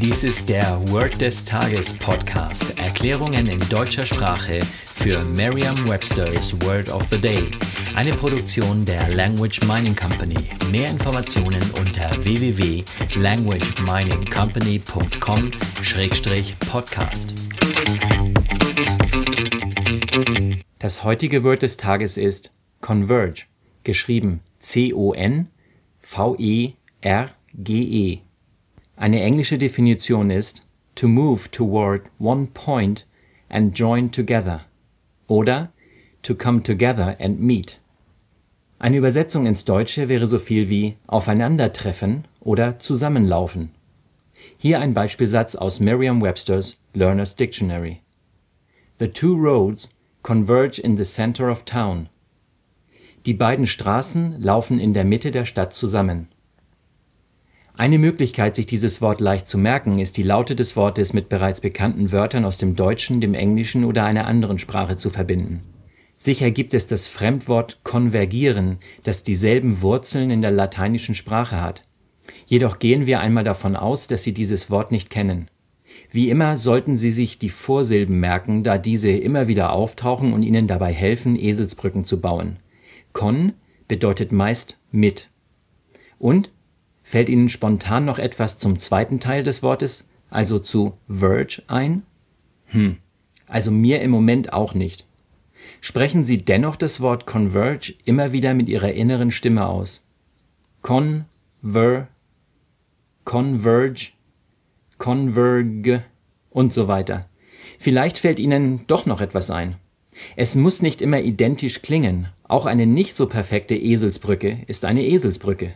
Dies ist der Word des Tages Podcast. Erklärungen in deutscher Sprache für Merriam-Webster's Word of the Day. Eine Produktion der Language Mining Company. Mehr Informationen unter www.languageminingcompany.com-podcast. Das heutige Word des Tages ist Converge, geschrieben C-O-N-V-E-R-G-E. Eine englische Definition ist to move toward one point and join together oder to come together and meet. Eine Übersetzung ins Deutsche wäre so viel wie aufeinandertreffen oder zusammenlaufen. Hier ein Beispielsatz aus Merriam-Webster's Learner's Dictionary. The two roads converge in the center of town. Die beiden Straßen laufen in der Mitte der Stadt zusammen. Eine Möglichkeit, sich dieses Wort leicht zu merken, ist die Laute des Wortes mit bereits bekannten Wörtern aus dem Deutschen, dem Englischen oder einer anderen Sprache zu verbinden. Sicher gibt es das Fremdwort konvergieren, das dieselben Wurzeln in der lateinischen Sprache hat. Jedoch gehen wir einmal davon aus, dass Sie dieses Wort nicht kennen. Wie immer sollten Sie sich die Vorsilben merken, da diese immer wieder auftauchen und Ihnen dabei helfen, Eselsbrücken zu bauen. Con bedeutet meist mit. Und Fällt Ihnen spontan noch etwas zum zweiten Teil des Wortes, also zu Verge ein? Hm, also mir im Moment auch nicht. Sprechen Sie dennoch das Wort converge immer wieder mit Ihrer inneren Stimme aus. Conver, converge, converge und so weiter. Vielleicht fällt Ihnen doch noch etwas ein. Es muss nicht immer identisch klingen. Auch eine nicht so perfekte Eselsbrücke ist eine Eselsbrücke.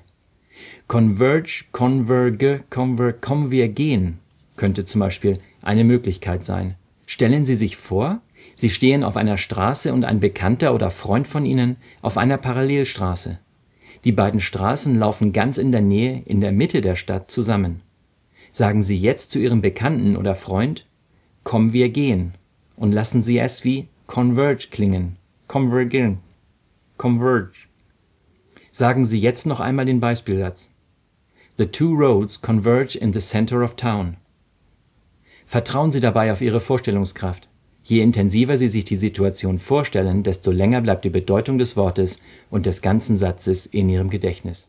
Converge, converge, conver, convergen könnte zum Beispiel eine Möglichkeit sein. Stellen Sie sich vor, Sie stehen auf einer Straße und ein Bekannter oder Freund von Ihnen auf einer Parallelstraße. Die beiden Straßen laufen ganz in der Nähe, in der Mitte der Stadt zusammen. Sagen Sie jetzt zu Ihrem Bekannten oder Freund, komm wir gehen, und lassen Sie es wie converge klingen. Convergen. Converge. Sagen Sie jetzt noch einmal den Beispielsatz. The two roads converge in the center of town. Vertrauen Sie dabei auf Ihre Vorstellungskraft. Je intensiver Sie sich die Situation vorstellen, desto länger bleibt die Bedeutung des Wortes und des ganzen Satzes in Ihrem Gedächtnis.